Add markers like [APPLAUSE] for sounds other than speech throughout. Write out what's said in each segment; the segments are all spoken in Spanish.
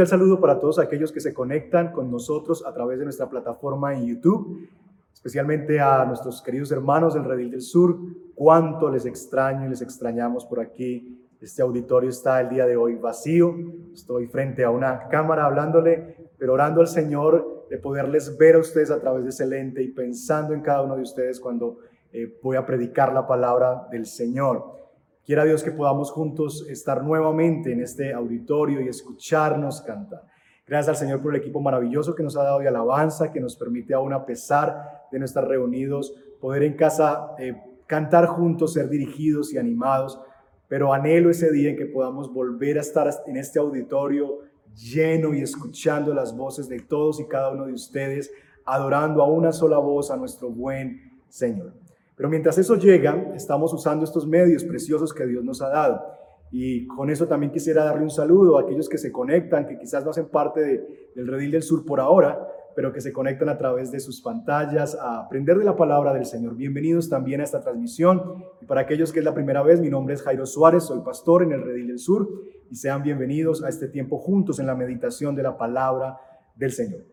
cordial saludo para todos aquellos que se conectan con nosotros a través de nuestra plataforma en YouTube, especialmente a nuestros queridos hermanos del Redil del Sur. Cuánto les extraño y les extrañamos por aquí. Este auditorio está el día de hoy vacío. Estoy frente a una cámara hablándole, pero orando al Señor de poderles ver a ustedes a través de ese lente y pensando en cada uno de ustedes cuando eh, voy a predicar la palabra del Señor. Quiera Dios que podamos juntos estar nuevamente en este auditorio y escucharnos cantar. Gracias al Señor por el equipo maravilloso que nos ha dado de alabanza, que nos permite aún a pesar de no estar reunidos, poder en casa eh, cantar juntos, ser dirigidos y animados. Pero anhelo ese día en que podamos volver a estar en este auditorio lleno y escuchando las voces de todos y cada uno de ustedes, adorando a una sola voz a nuestro buen Señor. Pero mientras eso llega, estamos usando estos medios preciosos que Dios nos ha dado. Y con eso también quisiera darle un saludo a aquellos que se conectan, que quizás no hacen parte del Redil del Sur por ahora, pero que se conectan a través de sus pantallas a aprender de la palabra del Señor. Bienvenidos también a esta transmisión. Y para aquellos que es la primera vez, mi nombre es Jairo Suárez, soy pastor en el Redil del Sur y sean bienvenidos a este tiempo juntos en la meditación de la palabra del Señor.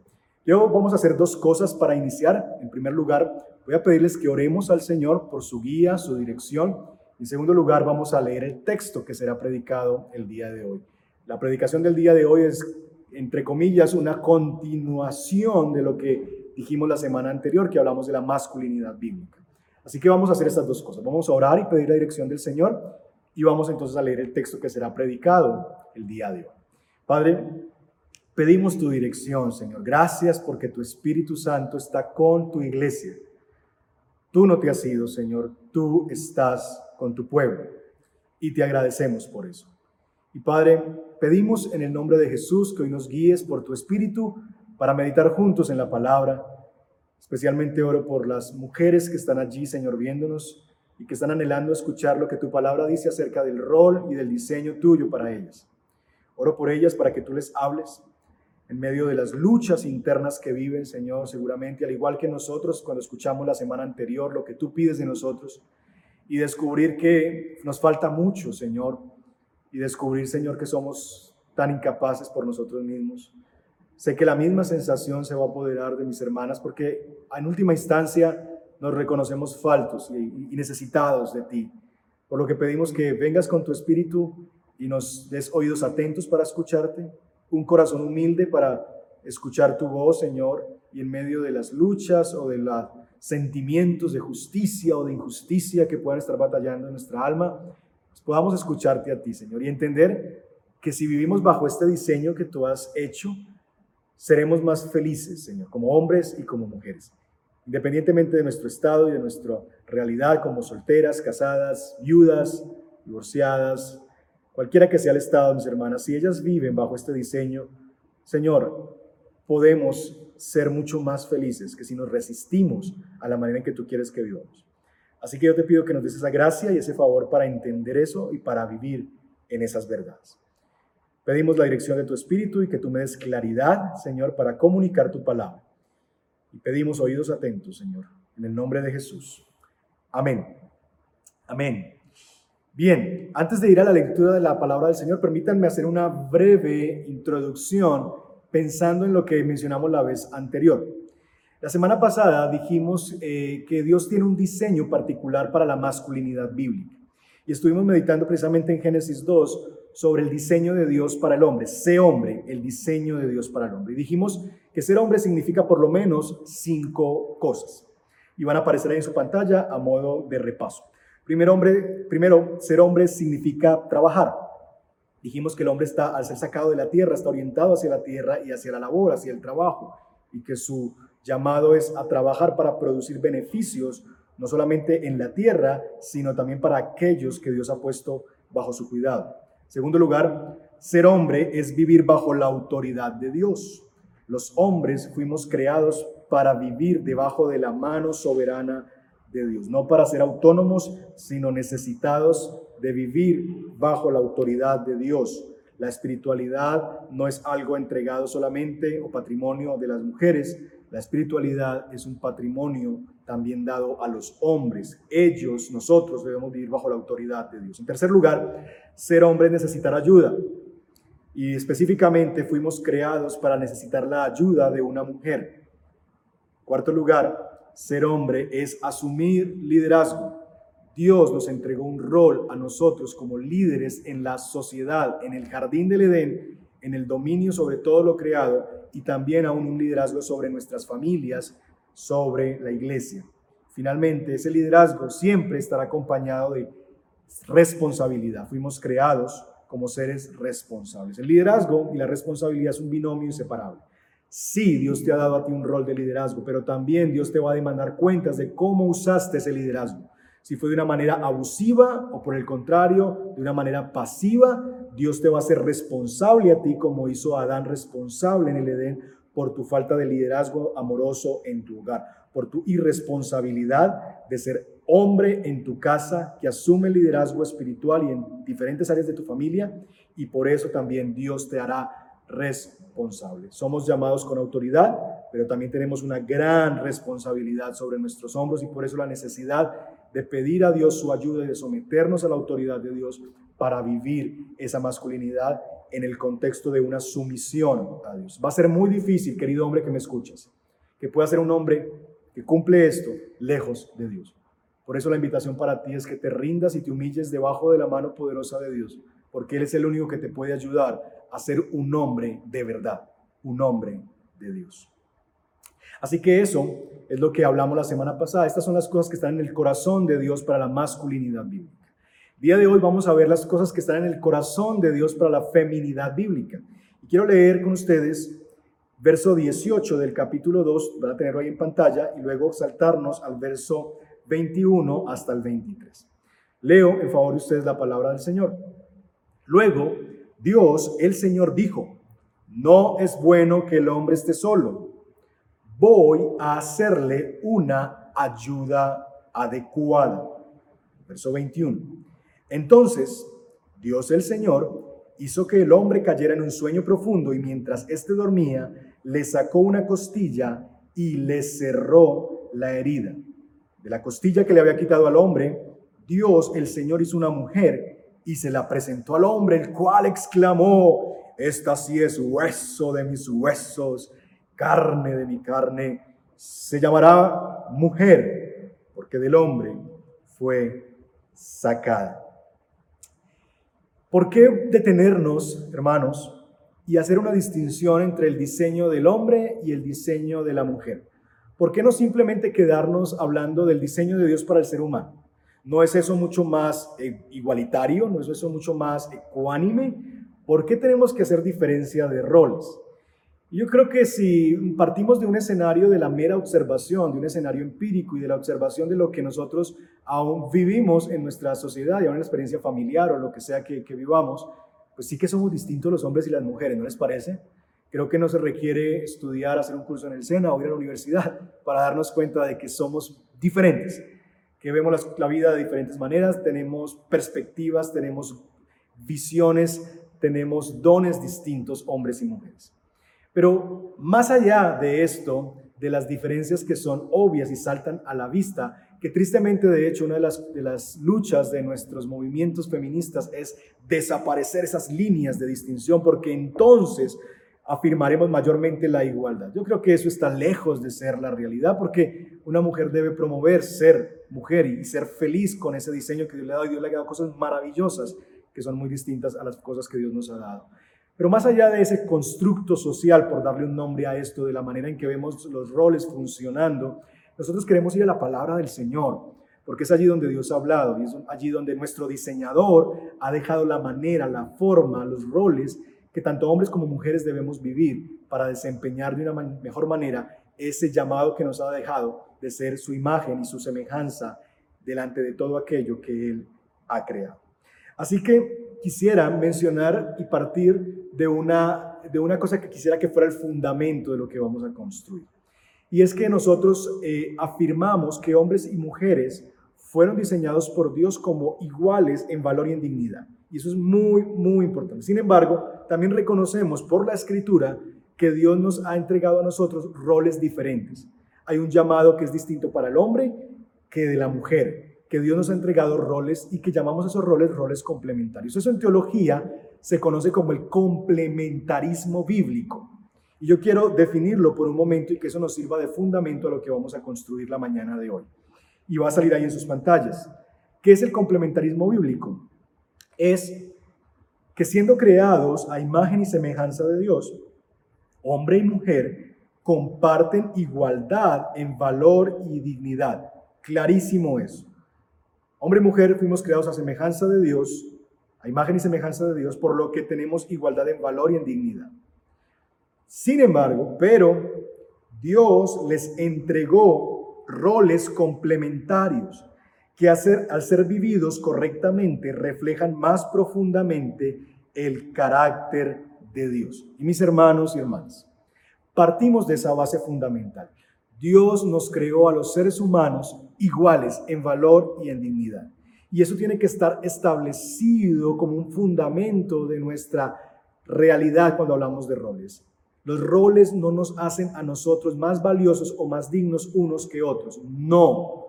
Yo vamos a hacer dos cosas para iniciar. En primer lugar, Voy a pedirles que oremos al Señor por su guía, su dirección. En segundo lugar, vamos a leer el texto que será predicado el día de hoy. La predicación del día de hoy es, entre comillas, una continuación de lo que dijimos la semana anterior, que hablamos de la masculinidad bíblica. Así que vamos a hacer estas dos cosas. Vamos a orar y pedir la dirección del Señor y vamos entonces a leer el texto que será predicado el día de hoy. Padre, pedimos tu dirección, Señor. Gracias porque tu Espíritu Santo está con tu iglesia Tú no te has ido, Señor, tú estás con tu pueblo y te agradecemos por eso. Y Padre, pedimos en el nombre de Jesús que hoy nos guíes por tu Espíritu para meditar juntos en la palabra. Especialmente oro por las mujeres que están allí, Señor, viéndonos y que están anhelando escuchar lo que tu palabra dice acerca del rol y del diseño tuyo para ellas. Oro por ellas para que tú les hables, en medio de las luchas internas que viven, Señor, seguramente, al igual que nosotros cuando escuchamos la semana anterior lo que tú pides de nosotros, y descubrir que nos falta mucho, Señor, y descubrir, Señor, que somos tan incapaces por nosotros mismos. Sé que la misma sensación se va a apoderar de mis hermanas porque en última instancia nos reconocemos faltos y, necesitados de ti. Por lo que pedimos que vengas con tu espíritu y nos des oídos atentos para escucharte, un corazón humilde para escuchar tu voz, Señor, y en medio de las luchas o de los sentimientos de justicia o de injusticia que puedan estar batallando en nuestra alma, pues podamos escucharte a ti, Señor, y entender que si vivimos bajo este diseño que tú has hecho, seremos más felices, Señor, como hombres y como mujeres, independientemente de nuestro estado y de nuestra realidad como solteras, casadas, viudas, divorciadas, cualquiera que sea el estado, mis hermanas, si ellas viven bajo este diseño, Señor, podemos ser mucho más felices que si nos resistimos a la manera en que tú quieres que vivamos. Así que yo te pido que nos des esa gracia y ese favor para entender eso y para vivir en esas verdades. Pedimos la dirección de tu Espíritu y que tú me des claridad, Señor, para comunicar tu palabra. Y pedimos oídos atentos, Señor, en el nombre de Jesús. Amén. Amén. Bien, antes de ir a la lectura de la palabra del Señor, permítanme hacer una breve introducción pensando en lo que mencionamos la vez anterior. La semana pasada dijimos eh, que Dios tiene un diseño particular para la masculinidad bíblica y estuvimos meditando precisamente en Génesis 2 sobre el diseño de Dios para el hombre, sé hombre, el diseño de Dios para el hombre. Y dijimos que ser hombre significa por lo menos cinco cosas y van a aparecer ahí en su pantalla a modo de repaso. Primero, hombre, primero, ser hombre significa trabajar. Dijimos que el hombre está, al ser sacado de la tierra, está orientado hacia la tierra y hacia la labor, hacia el trabajo, y que su llamado es a trabajar para producir beneficios, no solamente en la tierra, sino también para aquellos que Dios ha puesto bajo su cuidado. Segundo lugar, ser hombre es vivir bajo la autoridad de Dios. Los hombres fuimos creados para vivir debajo de la mano soberana de Dios, no para ser autónomos, sino necesitados de vivir bajo la autoridad de Dios. La espiritualidad no es algo entregado solamente o patrimonio de las mujeres, la espiritualidad es un patrimonio también dado a los hombres. Ellos, nosotros debemos vivir bajo la autoridad de Dios. En tercer lugar, ser hombre es necesitar ayuda. Y específicamente fuimos creados para necesitar la ayuda de una mujer. Cuarto lugar, ser hombre es asumir liderazgo. Dios nos entregó un rol a nosotros como líderes en la sociedad, en el jardín del Edén, en el dominio sobre todo lo creado y también aún un liderazgo sobre nuestras familias, sobre la iglesia. Finalmente, ese liderazgo siempre estará acompañado de responsabilidad. Fuimos creados como seres responsables. El liderazgo y la responsabilidad es un binomio inseparable. Sí, Dios te ha dado a ti un rol de liderazgo, pero también Dios te va a demandar cuentas de cómo usaste ese liderazgo. Si fue de una manera abusiva o por el contrario, de una manera pasiva, Dios te va a hacer responsable a ti como hizo Adán responsable en el Edén por tu falta de liderazgo amoroso en tu hogar, por tu irresponsabilidad de ser hombre en tu casa que asume liderazgo espiritual y en diferentes áreas de tu familia y por eso también Dios te hará responsable. Somos llamados con autoridad, pero también tenemos una gran responsabilidad sobre nuestros hombros y por eso la necesidad de pedir a Dios su ayuda y de someternos a la autoridad de Dios para vivir esa masculinidad en el contexto de una sumisión a Dios. Va a ser muy difícil, querido hombre que me escuchas, que pueda ser un hombre que cumple esto lejos de Dios. Por eso la invitación para ti es que te rindas y te humilles debajo de la mano poderosa de Dios, porque Él es el único que te puede ayudar a ser un hombre de verdad, un hombre de Dios. Así que eso es lo que hablamos la semana pasada. Estas son las cosas que están en el corazón de Dios para la masculinidad bíblica. día de hoy vamos a ver las cosas que están en el corazón de Dios para la feminidad bíblica. Y quiero leer con ustedes verso 18 del capítulo 2, van a tenerlo ahí en pantalla, y luego saltarnos al verso 21 hasta el 23. Leo en favor de ustedes la palabra del Señor. Luego, Dios, el Señor, dijo, no es bueno que el hombre esté solo. Voy a hacerle una ayuda adecuada. Verso 21. Entonces, Dios el Señor hizo que el hombre cayera en un sueño profundo y mientras éste dormía, le sacó una costilla y le cerró la herida de la costilla que le había quitado al hombre, Dios, el Señor, hizo una mujer y se la presentó al hombre, el cual exclamó, esta sí es hueso de mis huesos, carne de mi carne, se llamará mujer, porque del hombre fue sacada. ¿Por qué detenernos, hermanos, y hacer una distinción entre el diseño del hombre y el diseño de la mujer? ¿Por qué no simplemente quedarnos hablando del diseño de Dios para el ser humano? ¿No es eso mucho más eh, igualitario? ¿No es eso mucho más ecuánime? ¿Por qué tenemos que hacer diferencia de roles? Yo creo que si partimos de un escenario de la mera observación, de un escenario empírico y de la observación de lo que nosotros aún vivimos en nuestra sociedad y aún en la experiencia familiar o lo que sea que, que vivamos, pues sí que somos distintos los hombres y las mujeres, ¿no les parece? Creo que no se requiere estudiar, hacer un curso en el SENA o ir a la universidad para darnos cuenta de que somos diferentes, que vemos la, vida de diferentes maneras, tenemos perspectivas, tenemos visiones, tenemos dones distintos, hombres y mujeres. Pero más allá de esto, de las diferencias que son obvias y saltan a la vista, que tristemente de hecho una de las, de las luchas de nuestros movimientos feministas es desaparecer esas líneas de distinción, porque entonces afirmaremos mayormente la igualdad. Yo creo que eso está lejos de ser la realidad porque una mujer debe promover ser mujer y ser feliz con ese diseño que Dios le ha dado y Dios le ha dado cosas maravillosas que son muy distintas a las cosas que Dios nos ha dado. Pero más allá de ese constructo social, por darle un nombre a esto, de la manera en que vemos los roles funcionando, nosotros queremos ir a la palabra del Señor, porque es allí donde Dios ha hablado y es allí donde nuestro diseñador ha dejado la manera, la forma, los roles que tanto hombres como mujeres debemos vivir para desempeñar de una mejor manera ese llamado que nos ha dejado de ser su imagen y su semejanza delante de todo aquello que Él ha creado. Así que quisiera mencionar y partir de una, de una cosa que quisiera que fuera el fundamento de lo que vamos a construir. Y es que nosotros eh, afirmamos que hombres y mujeres fueron diseñados por Dios como iguales en valor y en dignidad. Y eso es muy, muy importante. Sin embargo, también reconocemos por la escritura que Dios nos ha entregado a nosotros roles diferentes. Hay un llamado que es distinto para el hombre que de la mujer. que Dios nos ha entregado roles y que llamamos esos roles roles complementarios. Eso en teología se conoce como el complementarismo bíblico. Y yo quiero definirlo por un momento y que eso nos sirva de fundamento a lo que vamos a construir la mañana de hoy. Y va a salir ahí en sus pantallas. ¿Qué es el complementarismo bíblico? Es que siendo creados a imagen y semejanza de Dios, hombre y mujer comparten igualdad en valor y dignidad. Clarísimo eso. Hombre y mujer fuimos creados a semejanza de Dios, a imagen y semejanza de Dios, por lo que tenemos igualdad en valor y en dignidad. Sin embargo, pero Dios les entregó roles complementarios que al ser vividos correctamente reflejan más profundamente el carácter de Dios. Y mis hermanos y hermanas, partimos de esa base fundamental. Dios nos creó a los seres humanos iguales en valor y en dignidad. Y eso tiene que estar establecido como un fundamento de nuestra realidad cuando hablamos de roles. Los roles no nos hacen a nosotros más valiosos o más dignos unos que otros. No.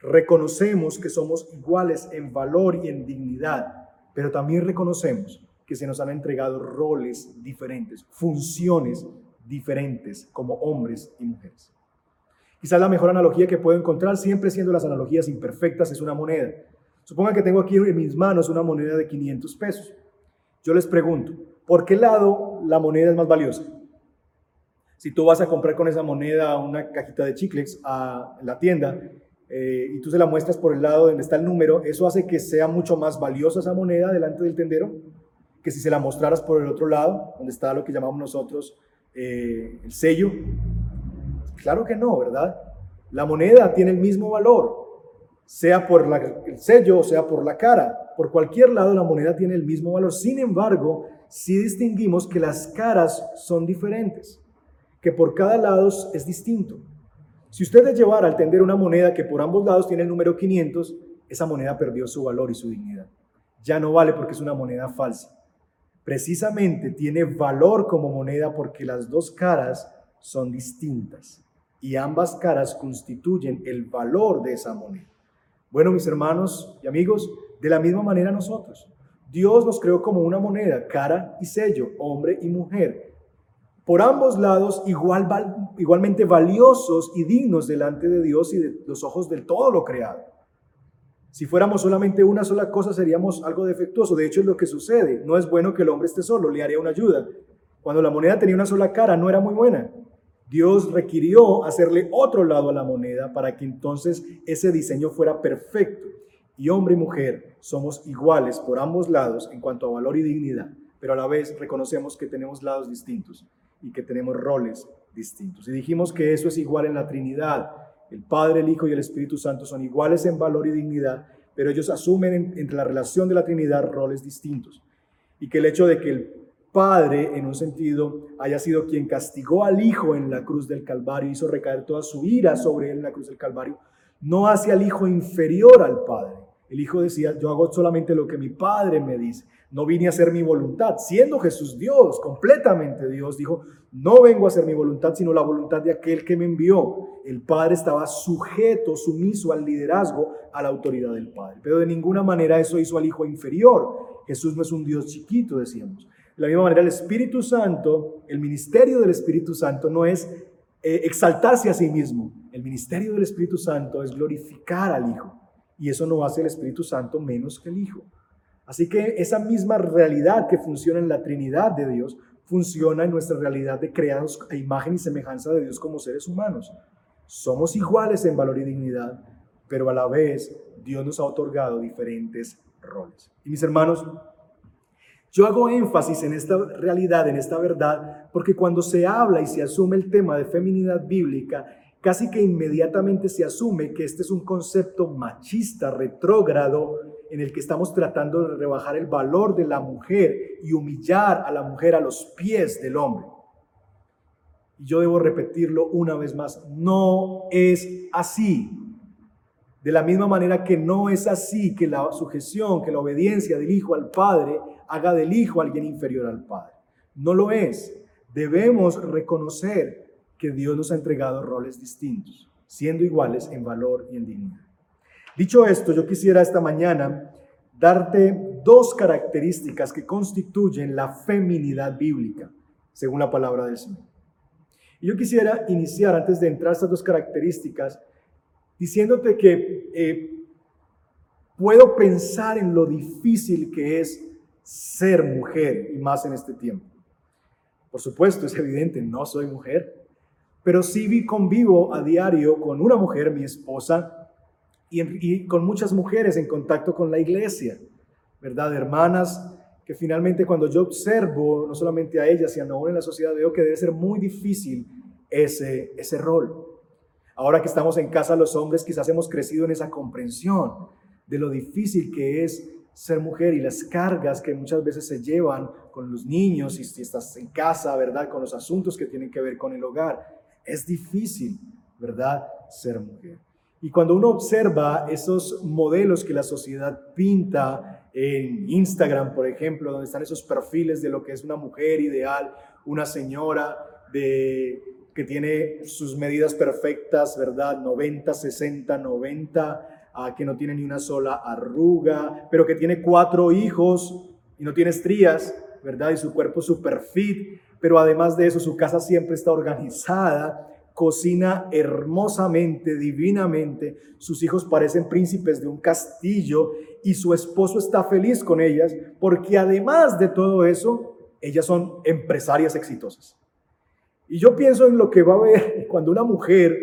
Reconocemos que somos iguales en valor y en dignidad, pero también reconocemos que se nos han entregado roles diferentes, funciones diferentes como hombres y mujeres. Quizás la mejor analogía que puedo encontrar, siempre siendo las analogías imperfectas, es una moneda. Supongan que tengo aquí en mis manos una moneda de 500 pesos. Yo les pregunto, ¿por qué lado la moneda es más valiosa? Si tú vas a comprar con esa moneda una cajita de chicles a la tienda eh, y tú se la muestras por el lado donde está el número, ¿eso hace que sea mucho más valiosa esa moneda delante del tendero? Que si se la mostraras por el otro lado, donde está lo que llamamos nosotros eh, el sello. Claro que no, ¿verdad? La moneda tiene el mismo valor, sea por el sello o sea por la cara. Por cualquier lado la moneda tiene el mismo valor. Sin embargo, sí distinguimos que las caras son diferentes, que por cada lado es distinto. Si usted llevar al tender una moneda que por ambos lados tiene el número 500, esa moneda perdió su valor y su dignidad. Ya no vale porque es una moneda falsa. Precisamente tiene valor como moneda porque las dos caras son distintas y ambas caras constituyen el valor de esa moneda. Bueno, mis hermanos y amigos, de la misma manera nosotros. Dios nos creó como una moneda, cara y sello, hombre y mujer. Por ambos lados igual, igualmente valiosos y dignos delante de Dios y de los ojos del todo lo creado. Si fuéramos solamente una sola cosa seríamos algo defectuoso. De hecho es lo que sucede. No es bueno que el hombre esté solo, le haría una ayuda. Cuando la moneda tenía una sola cara no era muy buena. Dios requirió hacerle otro lado a la moneda para que entonces ese diseño fuera perfecto. Y hombre y mujer somos iguales por ambos lados en cuanto a valor y dignidad, pero a la vez reconocemos que tenemos lados distintos y que tenemos roles distintos. Y dijimos que eso es igual en la Trinidad. El Padre, el Hijo y el Espíritu Santo son iguales en valor y dignidad, pero ellos asumen entre la relación de la Trinidad roles distintos. Y que el hecho de que el Padre, en un sentido, haya sido quien castigó al Hijo en la cruz del Calvario, hizo recaer toda su ira sobre él en la cruz del Calvario, no hace al Hijo inferior al Padre. El Hijo decía, yo hago solamente lo que mi Padre me dice, no vine a hacer mi voluntad. Siendo Jesús Dios, completamente Dios, dijo, no vengo a hacer mi voluntad, sino la voluntad de aquel que me envió. El Padre estaba sujeto, sumiso al liderazgo, a la autoridad del Padre. Pero de ninguna manera eso hizo al Hijo inferior. Jesús no es un Dios chiquito, decíamos. De la misma manera, el Espíritu Santo, el ministerio del Espíritu Santo no es eh, exaltarse a sí mismo. El ministerio del Espíritu Santo es glorificar al Hijo. Y eso no hace el Espíritu Santo menos que el Hijo. Así que esa misma realidad que funciona en la Trinidad de Dios, funciona en nuestra realidad de creados a imagen y semejanza de Dios como seres humanos. Somos iguales en valor y dignidad, pero a la vez Dios nos ha otorgado diferentes roles. Y mis hermanos, yo hago énfasis en esta realidad, en esta verdad, porque cuando se habla y se asume el tema de feminidad bíblica, casi que inmediatamente se asume que este es un concepto machista, retrógrado, en el que estamos tratando de rebajar el valor de la mujer y humillar a la mujer a los pies del hombre. Y yo debo repetirlo una vez más, no es así. De la misma manera que no es así que la sujeción, que la obediencia del Hijo al Padre haga del Hijo alguien inferior al Padre. No lo es. Debemos reconocer que Dios nos ha entregado roles distintos, siendo iguales en valor y en dignidad. Dicho esto, yo quisiera esta mañana darte dos características que constituyen la feminidad bíblica, según la palabra del Señor. Y yo quisiera iniciar, antes de entrar a estas dos características, diciéndote que eh, puedo pensar en lo difícil que es ser mujer, y más en este tiempo. Por supuesto, es evidente, no soy mujer, pero sí vi convivo a diario con una mujer, mi esposa, y, con muchas mujeres en contacto con la iglesia, ¿verdad? Hermanas que finalmente cuando yo observo no solamente a ellas, sino aún en la sociedad, veo que debe ser muy difícil ese, ese rol. Ahora que estamos en casa los hombres, quizás hemos crecido en esa comprensión de lo difícil que es ser mujer y las cargas que muchas veces se llevan con los niños y si estás en casa, ¿verdad? Con los asuntos que tienen que ver con el hogar. Es difícil, ¿verdad? Ser mujer. Y cuando uno observa esos modelos que la sociedad pinta en Instagram, por ejemplo, donde están esos perfiles de lo que es una mujer ideal, una señora de, que tiene sus medidas perfectas, ¿verdad? 90, 60, 90 que no tiene ni una sola arruga, pero que tiene cuatro hijos y no tiene estrías, ¿verdad? Y su cuerpo super fit, pero además de eso su casa siempre está organizada, cocina hermosamente, divinamente, sus hijos parecen príncipes de un castillo y su esposo está feliz con ellas porque además de todo eso, ellas son empresarias exitosas. Y yo pienso en lo que va a haber [LAUGHS] cuando una mujer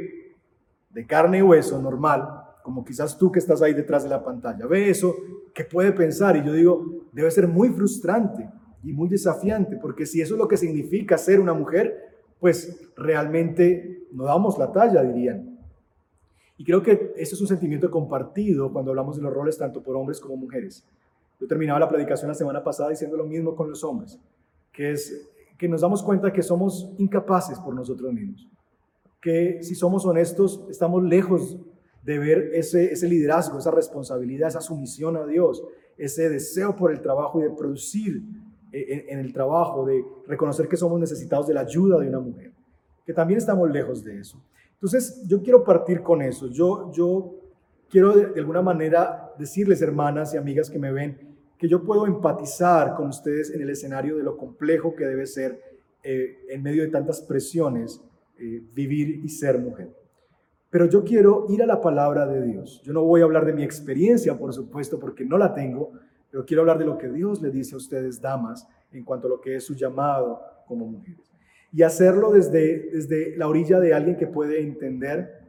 de carne y hueso normal como quizás tú que estás ahí detrás de la pantalla, ve eso, ¿qué puede pensar? Y yo digo, debe ser muy frustrante y muy desafiante, porque si eso es lo que significa ser una mujer, pues realmente no damos la talla, dirían. Y creo que eso es un sentimiento compartido cuando hablamos de los roles tanto por hombres como mujeres. Yo terminaba la predicación la semana pasada diciendo lo mismo con los hombres, que es que nos damos cuenta que somos incapaces por nosotros mismos, que si somos honestos estamos lejos de ver ese, ese liderazgo, esa responsabilidad, esa sumisión a Dios, ese deseo por el trabajo y de producir en, el trabajo, de reconocer que somos necesitados de la ayuda de una mujer, que también estamos lejos de eso. Entonces, yo quiero partir con eso. Yo, yo quiero de, alguna manera decirles, hermanas y amigas que me ven, que yo puedo empatizar con ustedes en el escenario de lo complejo que debe ser eh, en medio de tantas presiones eh, vivir y ser mujer. Pero yo quiero ir a la palabra de Dios. Yo no voy a hablar de mi experiencia, por supuesto, porque no la tengo, pero quiero hablar de lo que Dios le dice a ustedes, damas, en cuanto a lo que es su llamado como mujeres. Y hacerlo desde, desde la orilla de alguien que puede entender,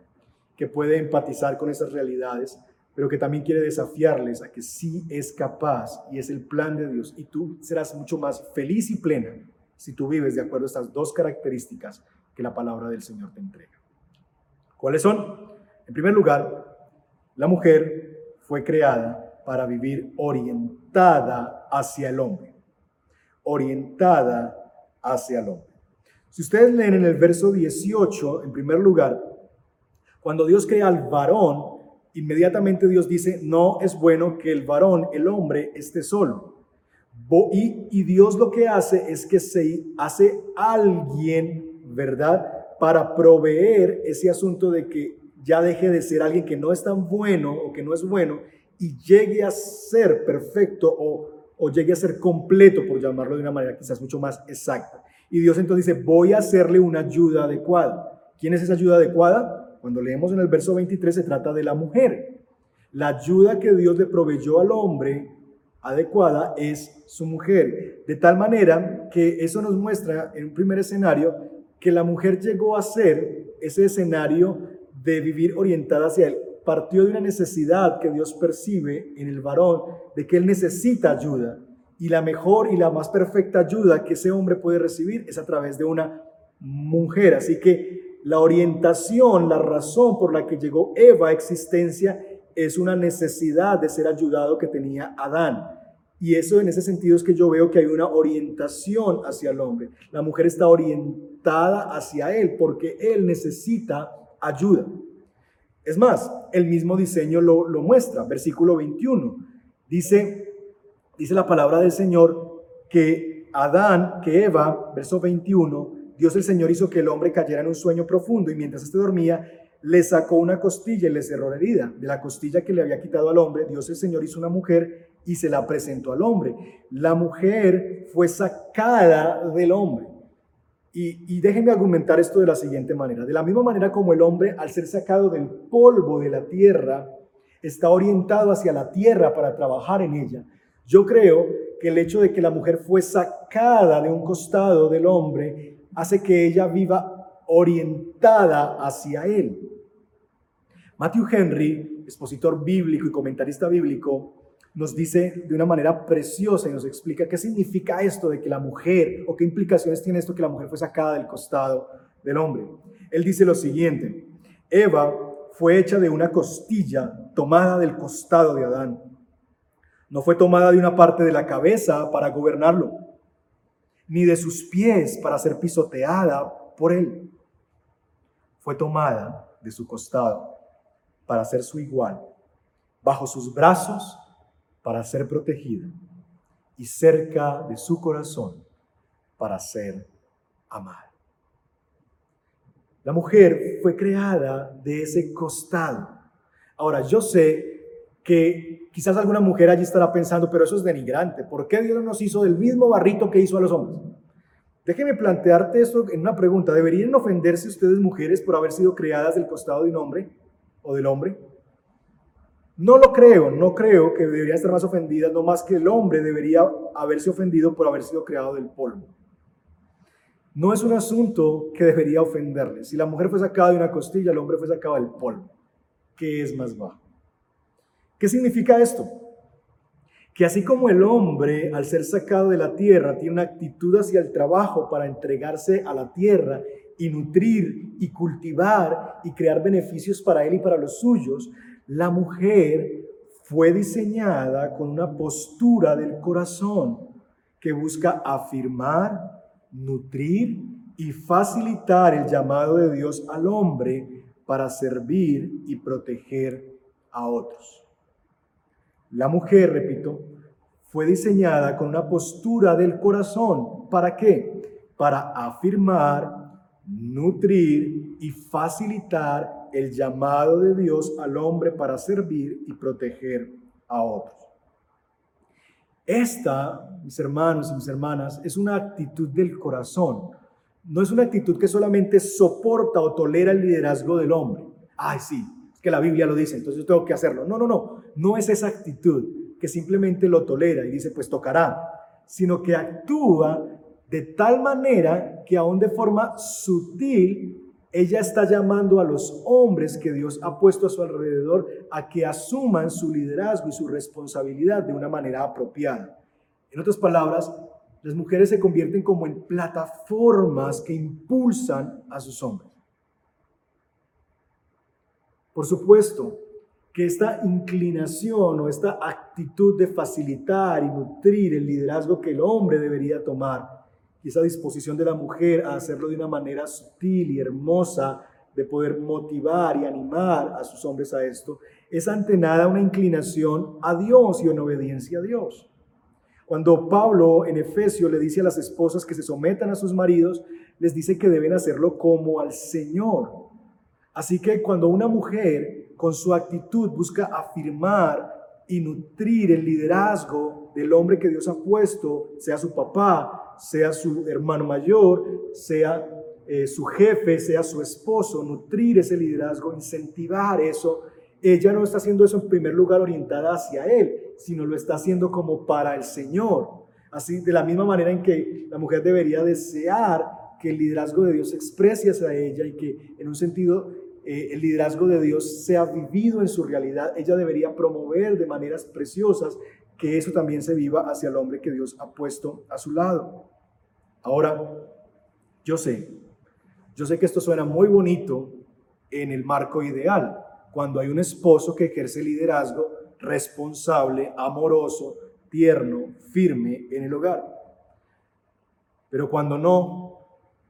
que puede empatizar con esas realidades, pero que también quiere desafiarles a que sí es capaz y es el plan de Dios. Y tú serás mucho más feliz y plena si tú vives de acuerdo a estas dos características que la palabra del Señor te entrega. ¿Cuáles son? En primer lugar, la mujer fue creada para vivir orientada hacia el hombre. Orientada hacia el hombre. Si ustedes leen en el verso 18, en primer lugar, cuando Dios crea al varón, inmediatamente Dios dice, no es bueno que el varón, el hombre, esté solo. Y, y Dios lo que hace es que se hace alguien, ¿verdad? para proveer ese asunto de que ya deje de ser alguien que no es tan bueno o que no es bueno y llegue a ser perfecto o, llegue a ser completo, por llamarlo de una manera quizás mucho más exacta. Y Dios entonces dice, voy a hacerle una ayuda adecuada. ¿Quién es esa ayuda adecuada? Cuando leemos en el verso 23 se trata de la mujer. La ayuda que Dios le proveyó al hombre adecuada es su mujer. De tal manera que eso nos muestra en un primer escenario que la mujer llegó a ser ese escenario de vivir orientada hacia él. Partió de una necesidad que Dios percibe en el varón, de que él necesita ayuda. Y la mejor y la más perfecta ayuda que ese hombre puede recibir es a través de una mujer. Así que la orientación, la razón por la que llegó Eva a existencia es una necesidad de ser ayudado que tenía Adán. Y eso en ese sentido es que yo veo que hay una orientación hacia el hombre. La mujer está orientada hacia él porque él necesita ayuda. Es más, el mismo diseño lo, muestra. Versículo 21. Dice, dice la palabra del Señor que Adán, que Eva, verso 21, Dios el Señor hizo que el hombre cayera en un sueño profundo y mientras éste dormía, le sacó una costilla y le cerró la herida. De la costilla que le había quitado al hombre, Dios el Señor hizo una mujer y se la presentó al hombre. La mujer fue sacada del hombre. Y, déjenme argumentar esto de la siguiente manera. De la misma manera como el hombre, al ser sacado del polvo de la tierra, está orientado hacia la tierra para trabajar en ella. Yo creo que el hecho de que la mujer fue sacada de un costado del hombre hace que ella viva orientada hacia él. Matthew Henry, expositor bíblico y comentarista bíblico, nos dice de una manera preciosa y nos explica qué significa esto de que la mujer o qué implicaciones tiene esto que la mujer fue sacada del costado del hombre. Él dice lo siguiente, Eva fue hecha de una costilla tomada del costado de Adán. No fue tomada de una parte de la cabeza para gobernarlo, ni de sus pies para ser pisoteada por él. Fue tomada de su costado para ser su igual, bajo sus brazos para ser protegida y cerca de su corazón para ser amada. La mujer fue creada de ese costado. Ahora, yo sé que quizás alguna mujer allí estará pensando, pero eso es denigrante. ¿Por qué Dios nos hizo del mismo barrito que hizo a los hombres? Déjeme plantearte esto en una pregunta. ¿Deberían ofenderse ustedes mujeres por haber sido creadas del costado de un hombre o del hombre? No lo creo, no creo que deberían estar más ofendidas, no más que el hombre debería haberse ofendido por haber sido creado del polvo. No es un asunto que debería ofenderle. Si la mujer fue sacada de una costilla, el hombre fue sacado del polvo, que es más bajo. ¿Qué significa esto? Que así como el hombre, al ser sacado de la tierra, tiene una actitud hacia el trabajo para entregarse a la tierra y nutrir y cultivar y crear beneficios para él y para los suyos, la mujer fue diseñada con una postura del corazón que busca afirmar, nutrir y facilitar el llamado de Dios al hombre para servir y proteger a otros. La mujer, repito, fue diseñada con una postura del corazón. ¿Para qué? Para afirmar, nutrir y facilitar el llamado de Dios al hombre para servir y proteger a otros. Esta, mis hermanos y mis hermanas, es una actitud del corazón. No es una actitud que solamente soporta o tolera el liderazgo del hombre. Ay, sí, es que la Biblia lo dice, entonces yo tengo que hacerlo. No, no, no. No es esa actitud que simplemente lo tolera y dice, pues tocará, sino que actúa de tal manera que aún de forma sutil ella está llamando a los hombres que Dios ha puesto a su alrededor a que asuman su liderazgo y su responsabilidad de una manera apropiada. En otras palabras, las mujeres se convierten como en plataformas que impulsan a sus hombres. Por supuesto que esta inclinación o esta actitud de facilitar y nutrir el liderazgo que el hombre debería tomar y esa disposición de la mujer a hacerlo de una manera sutil y hermosa, de poder motivar y animar a sus hombres a esto, es ante nada una inclinación a Dios y en obediencia a Dios. Cuando Pablo en Efesio le dice a las esposas que se sometan a sus maridos, les dice que deben hacerlo como al Señor. Así que cuando una mujer con su actitud busca afirmar y nutrir el liderazgo del hombre que Dios ha puesto, sea su papá, sea su hermano mayor, sea eh, su jefe, sea su esposo, nutrir ese liderazgo, incentivar eso. Ella no está haciendo eso en primer lugar orientada hacia él, sino lo está haciendo como para el Señor. Así, de la misma manera en que la mujer debería desear que el liderazgo de Dios se exprese hacia ella y que en un sentido eh, el liderazgo de Dios sea vivido en su realidad, ella debería promover de maneras preciosas que eso también se viva hacia el hombre que Dios ha puesto a su lado. Ahora, yo sé, yo sé que esto suena muy bonito en el marco ideal, cuando hay un esposo que ejerce liderazgo responsable, amoroso, tierno, firme en el hogar. Pero cuando no,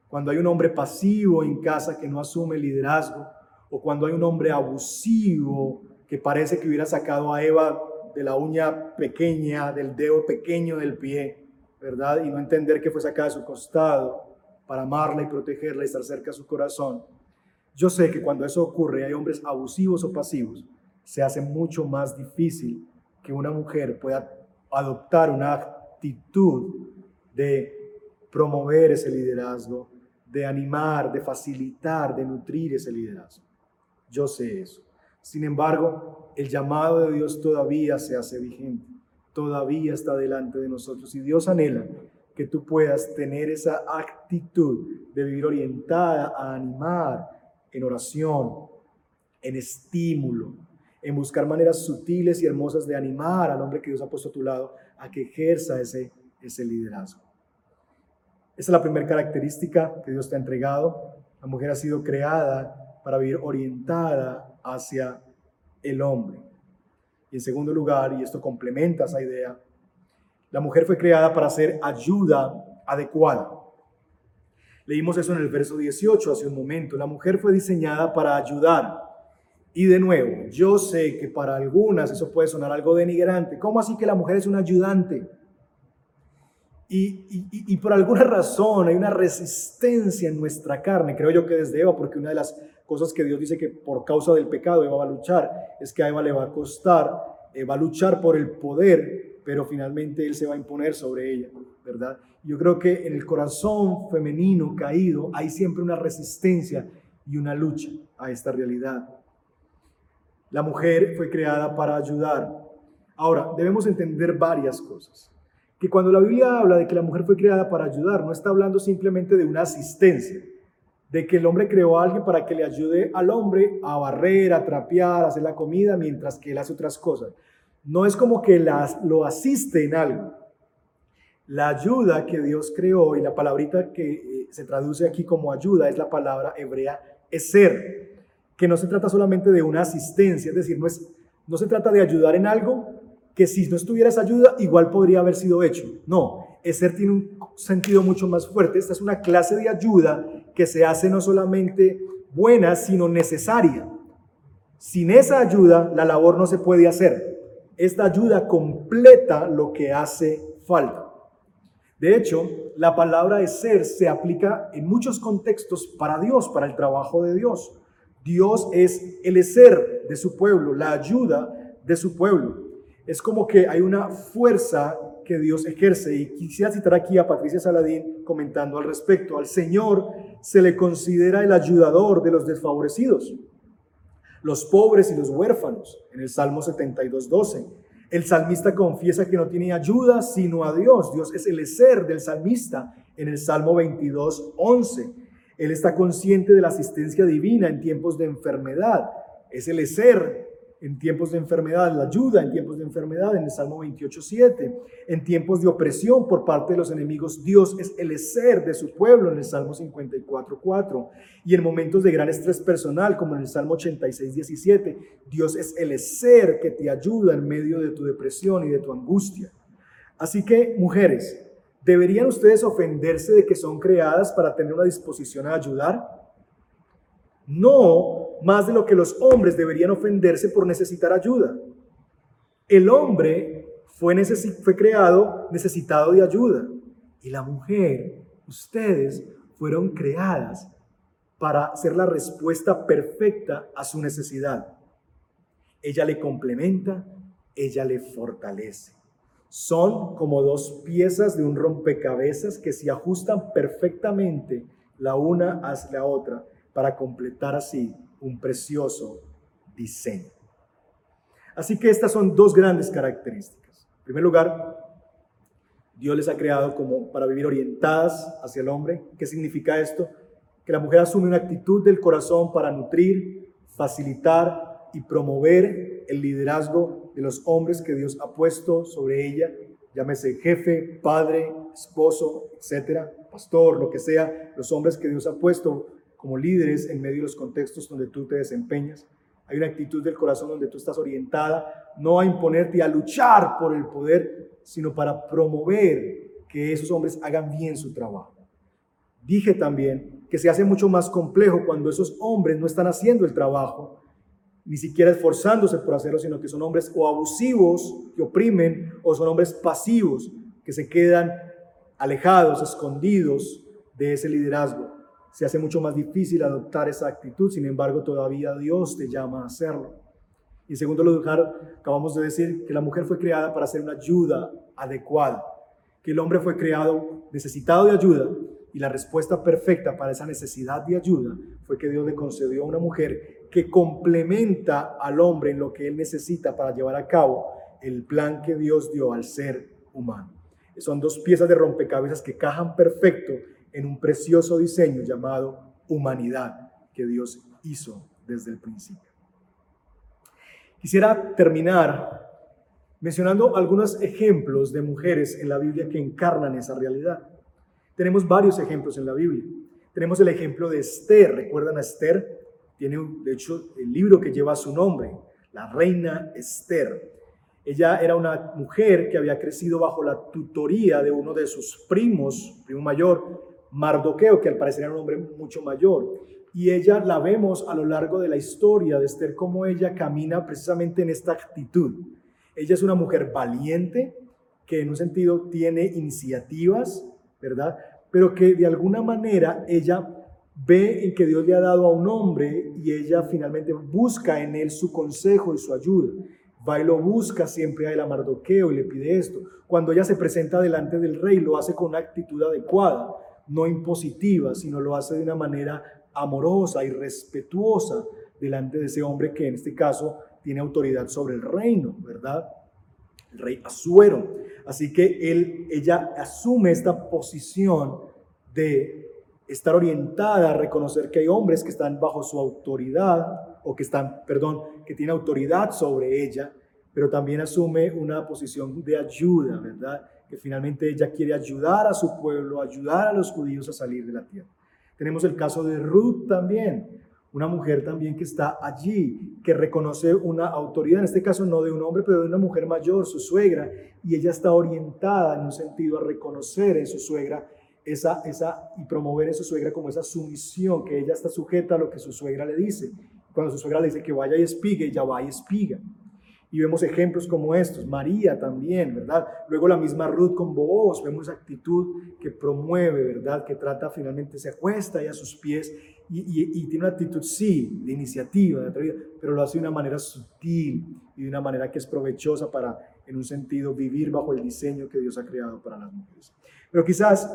cuando hay un hombre pasivo en casa que no asume liderazgo, o cuando hay un hombre abusivo que parece que hubiera sacado a Eva de la uña pequeña, del dedo pequeño del pie, ¿verdad? Y no entender que fue sacada de su costado para amarla y protegerla y estar cerca de su corazón. Yo sé que cuando eso ocurre, hay hombres abusivos o pasivos, se hace mucho más difícil que una mujer pueda adoptar una actitud de promover ese liderazgo, de animar, de facilitar, de nutrir ese liderazgo. Yo sé eso. Sin embargo, el llamado de Dios todavía se hace vigente, todavía está delante de nosotros y Dios anhela que tú puedas tener esa actitud de vivir orientada a animar en oración, en estímulo, en buscar maneras sutiles y hermosas de animar al hombre que Dios ha puesto a tu lado a que ejerza ese, ese liderazgo. Esa es la primera característica que Dios te ha entregado. La mujer ha sido creada para vivir orientada hacia el hombre. Y en segundo lugar, y esto complementa esa idea, la mujer fue creada para ser ayuda adecuada. Leímos eso en el verso 18 hace un momento. La mujer fue diseñada para ayudar. Y de nuevo, yo sé que para algunas eso puede sonar algo denigrante. ¿Cómo así que la mujer es un ayudante? Y, por alguna razón hay una resistencia en nuestra carne, creo yo que desde Eva, porque una de las cosas que Dios dice que por causa del pecado Eva va a luchar, es que a Eva le va a costar, eh, va a luchar por el poder, pero finalmente Él se va a imponer sobre ella, ¿verdad? Yo creo que en el corazón femenino caído hay siempre una resistencia y una lucha a esta realidad. La mujer fue creada para ayudar. Ahora, debemos entender varias cosas que cuando la Biblia habla de que la mujer fue creada para ayudar, no está hablando simplemente de una asistencia, de que el hombre creó a alguien para que le ayude al hombre a barrer, a trapear, a hacer la comida, mientras que él hace otras cosas. No es como que las, lo asiste en algo. La ayuda que Dios creó y la palabrita que eh, se traduce aquí como ayuda es la palabra hebrea ser, que no se trata solamente de una asistencia, es decir, no, es, no se trata de ayudar en algo, que si no estuviera esa ayuda, igual podría haber sido hecho. No, ser tiene un sentido mucho más fuerte. Esta es una clase de ayuda que se hace no solamente buena, sino necesaria. Sin esa ayuda, la labor no se puede hacer. Esta ayuda completa lo que hace falta. De hecho, la palabra de ser se aplica en muchos contextos para Dios, para el trabajo de Dios. Dios es el ser de su pueblo, la ayuda de su pueblo es como que hay una fuerza que Dios ejerce. Y quisiera citar aquí a Patricia Saladín comentando al respecto. Al Señor se le considera el ayudador de los desfavorecidos, los pobres y los huérfanos, en el Salmo 72, 12. El salmista confiesa que no tiene ayuda sino a Dios. Dios es el ser del salmista en el Salmo 22, 11. Él está consciente de la asistencia divina en tiempos de enfermedad. Es el ser en tiempos de enfermedad, la ayuda en tiempos de enfermedad en el Salmo 28.7, en tiempos de opresión por parte de los enemigos, Dios es el ser de su pueblo en el Salmo 54.4, y en momentos de gran estrés personal como en el Salmo 86.17, Dios es el ser que te ayuda en medio de tu depresión y de tu angustia. Así que, mujeres, ¿deberían ustedes ofenderse de que son creadas para tener una disposición a ayudar? No más de lo que los hombres deberían ofenderse por necesitar ayuda. El hombre fue, creado necesitado de ayuda y la mujer, ustedes, fueron creadas para ser la respuesta perfecta a su necesidad. Ella le complementa, ella le fortalece. Son como dos piezas de un rompecabezas que se ajustan perfectamente la una hacia la otra para completar así un precioso diseño. Así que estas son dos grandes características. En primer lugar, Dios les ha creado como para vivir orientadas hacia el hombre. ¿Qué significa esto? Que la mujer asume una actitud del corazón para nutrir, facilitar y promover el liderazgo de los hombres que Dios ha puesto sobre ella, llámese jefe, padre, esposo, etcétera, pastor, lo que sea, los hombres que Dios ha puesto como líderes en medio de los contextos donde tú te desempeñas. Hay una actitud del corazón donde tú estás orientada no a imponerte, a luchar por el poder, sino para promover que esos hombres hagan bien su trabajo. Dije también que se hace mucho más complejo cuando esos hombres no están haciendo el trabajo, ni siquiera esforzándose por hacerlo, sino que son hombres o abusivos que oprimen o son hombres pasivos que se quedan alejados, escondidos de ese liderazgo se hace mucho más difícil adoptar esa actitud, sin embargo todavía Dios te llama a hacerlo. Y en segundo lugar, acabamos de decir que la mujer fue creada para ser una ayuda adecuada, que el hombre fue creado necesitado de ayuda y la respuesta perfecta para esa necesidad de ayuda fue que Dios le concedió a una mujer que complementa al hombre en lo que él necesita para llevar a cabo el plan que Dios dio al ser humano. Son dos piezas de rompecabezas que cajan perfecto en un precioso diseño llamado humanidad que Dios hizo desde el principio. Quisiera terminar mencionando algunos ejemplos de mujeres en la Biblia que encarnan esa realidad. Tenemos varios ejemplos en la Biblia. Tenemos el ejemplo de Esther. ¿Recuerdan a Esther? Tiene, de hecho, el libro que lleva su nombre, la reina Esther. Ella era una mujer que había crecido bajo la tutoría de uno de sus primos, primo mayor, Mardoqueo, que al parecer era un hombre mucho mayor. Y ella la vemos a lo largo de la historia de Esther, cómo ella camina precisamente en esta actitud. Ella es una mujer valiente, que en un sentido tiene iniciativas, ¿verdad? Pero que de alguna manera ella ve en que Dios le ha dado a un hombre y ella finalmente busca en él su consejo y su ayuda. Va y lo busca siempre a el Mardoqueo y le pide esto. Cuando ella se presenta delante del rey, lo hace con una actitud adecuada no impositiva, sino lo hace de una manera amorosa y respetuosa delante de ese hombre que en este caso tiene autoridad sobre el reino, ¿verdad? El rey Asuero. Así que él, ella asume esta posición de estar orientada a reconocer que hay hombres que están bajo su autoridad o que están, perdón, que tiene autoridad sobre ella, pero también asume una posición de ayuda, ¿verdad? Que finalmente ella quiere ayudar a su pueblo, ayudar a los judíos a salir de la tierra. Tenemos el caso de Ruth también, una mujer también que está allí, que reconoce una autoridad, en este caso no de un hombre, pero de una mujer mayor, su suegra, y ella está orientada en un sentido a reconocer en su suegra esa, esa, y promover en su suegra como esa sumisión, que ella está sujeta a lo que su suegra le dice. Cuando su suegra le dice que vaya y espigue, ella va y espiga. Y vemos ejemplos como estos, María también, ¿verdad? Luego la misma Ruth con Boaz, vemos actitud que promueve, ¿verdad? Que trata finalmente, se acuesta ahí a sus pies y, tiene una actitud, sí, de iniciativa, de atrevida, pero lo hace de una manera sutil y de una manera que es provechosa para, en un sentido, vivir bajo el diseño que Dios ha creado para las mujeres. Pero quizás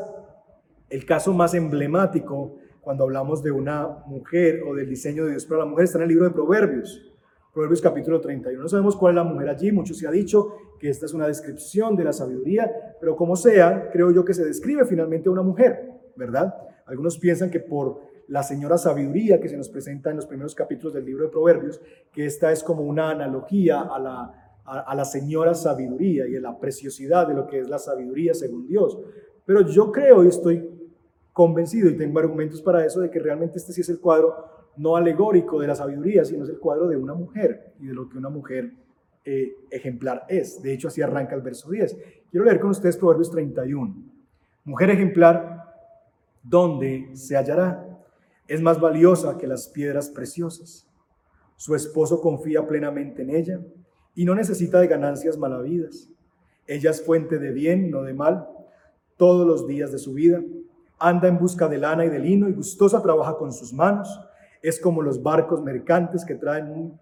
el caso más emblemático cuando hablamos de una mujer o del diseño de Dios para la mujer está en el libro de Proverbios. Proverbios capítulo 31. No sabemos cuál es la mujer allí, mucho se ha dicho que esta es una descripción de la sabiduría, pero como sea, creo yo que se describe finalmente a una mujer, ¿verdad? Algunos piensan que por la señora sabiduría que se nos presenta en los primeros capítulos del libro de Proverbios, que esta es como una analogía a la, a, la señora sabiduría y a la preciosidad de lo que es la sabiduría según Dios. Pero yo creo y estoy convencido y tengo argumentos para eso de que realmente este sí es el cuadro no alegórico de la sabiduría, sino es el cuadro de una mujer y de lo que una mujer eh, ejemplar es. De hecho, así arranca el verso 10. Quiero leer con ustedes Proverbios 31. Mujer ejemplar, ¿dónde se hallará? Es más valiosa que las piedras preciosas. Su esposo confía plenamente en ella y no necesita de ganancias malavidas. Ella es fuente de bien, no de mal, todos los días de su vida. Anda en busca de lana y de lino y gustosa trabaja con sus manos es como los barcos mercantes que traen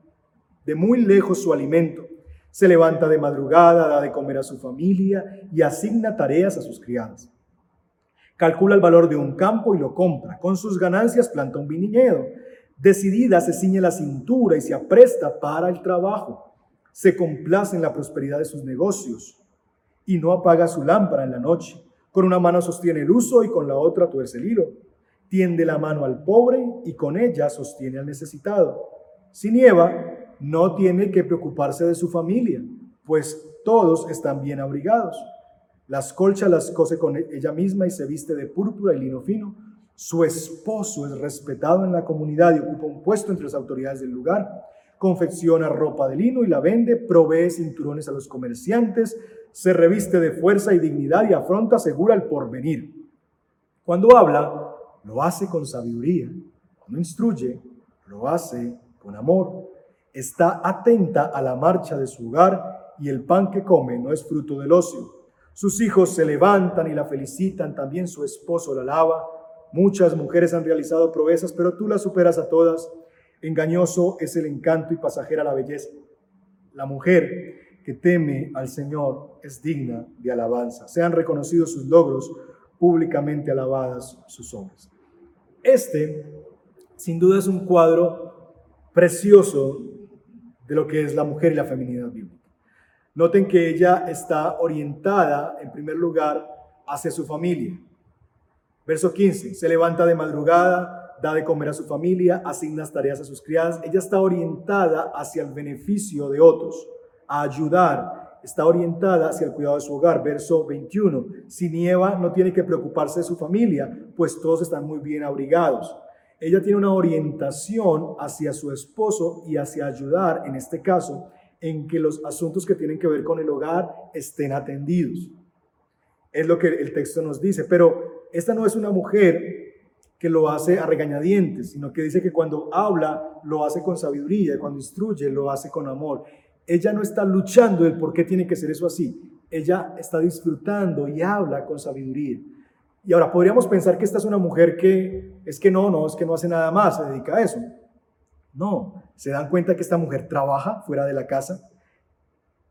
de muy lejos su alimento. Se levanta de madrugada, da de comer a su familia y asigna tareas a sus criadas. Calcula el valor de un campo y lo compra. Con sus ganancias planta un viñedo. Decidida se ciñe la cintura y se apresta para el trabajo. Se complace en la prosperidad de sus negocios y no apaga su lámpara en la noche. Con una mano sostiene el uso y con la otra tuerce el hilo tiende la mano al pobre y con ella sostiene al necesitado. Si nieva, no tiene que preocuparse de su familia, pues todos están bien abrigados. Las colchas las cose con ella misma y se viste de púrpura y lino fino. Su esposo es respetado en la comunidad y ocupa un puesto entre las autoridades del lugar. Confecciona ropa de lino y la vende, provee cinturones a los comerciantes, se reviste de fuerza y dignidad y afronta segura el porvenir. Cuando habla, lo hace con sabiduría. Cuando instruye, lo hace con amor. Está atenta a la marcha de su hogar y el pan que come no es fruto del ocio. Sus hijos se levantan y la felicitan, también su esposo la alaba. Muchas mujeres han realizado proezas, pero tú las superas a todas. Engañoso es el encanto y pasajera la belleza. La mujer que teme al Señor es digna de alabanza. Sean reconocidos sus logros, públicamente alabadas sus obras. Este, sin duda, es un cuadro precioso de lo que es la mujer y la feminidad bíblica. Noten que ella está orientada, en primer lugar, hacia su familia. Verso 15, se levanta de madrugada, da de comer a su familia, asigna tareas a sus criadas. Ella está orientada hacia el beneficio de otros a ayudar, está orientada hacia el cuidado de su hogar. Verso 21, si nieva no tiene que preocuparse de su familia, pues todos están muy bien abrigados. Ella tiene una orientación hacia su esposo y hacia ayudar, en este caso, en que los asuntos que tienen que ver con el hogar estén atendidos. Es lo que el texto nos dice, pero esta no es una mujer que lo hace a regañadientes, sino que dice que cuando habla lo hace con sabiduría, cuando instruye lo hace con amor ella no está luchando el por qué tiene que ser eso así. Ella está disfrutando y habla con sabiduría. Y ahora podríamos pensar que esta es una mujer que es que no, no, es que no hace nada más, se dedica a eso. No, se dan cuenta que esta mujer trabaja fuera de la casa,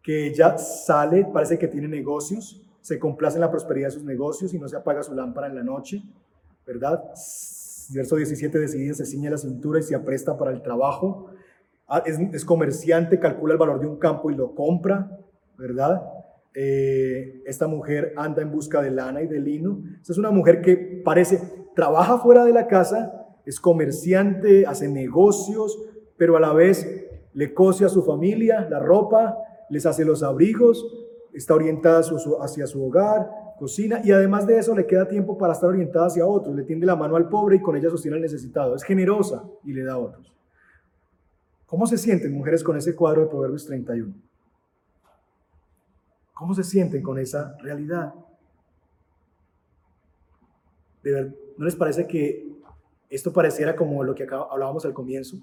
que ella sale, parece que tiene negocios, se complace en la prosperidad de sus negocios y no se apaga su lámpara en la noche, ¿verdad? Verso 17, decidida se ciñe la cintura y se apresta para el trabajo. Ah, es, comerciante, calcula el valor de un campo y lo compra, ¿verdad? Eh, esta mujer anda en busca de lana y de lino. Esta es una mujer que parece, trabaja fuera de la casa, es comerciante, hace negocios, pero a la vez le cose a su familia la ropa, les hace los abrigos, está orientada hacia su hogar, cocina y además de eso le queda tiempo para estar orientada hacia otros, le tiende la mano al pobre y con ella sostiene al necesitado. Es generosa y le da a otros. ¿Cómo se sienten mujeres con ese cuadro de Proverbios 31? ¿Cómo se sienten con esa realidad? ¿No les parece que esto pareciera como lo que hablábamos al comienzo?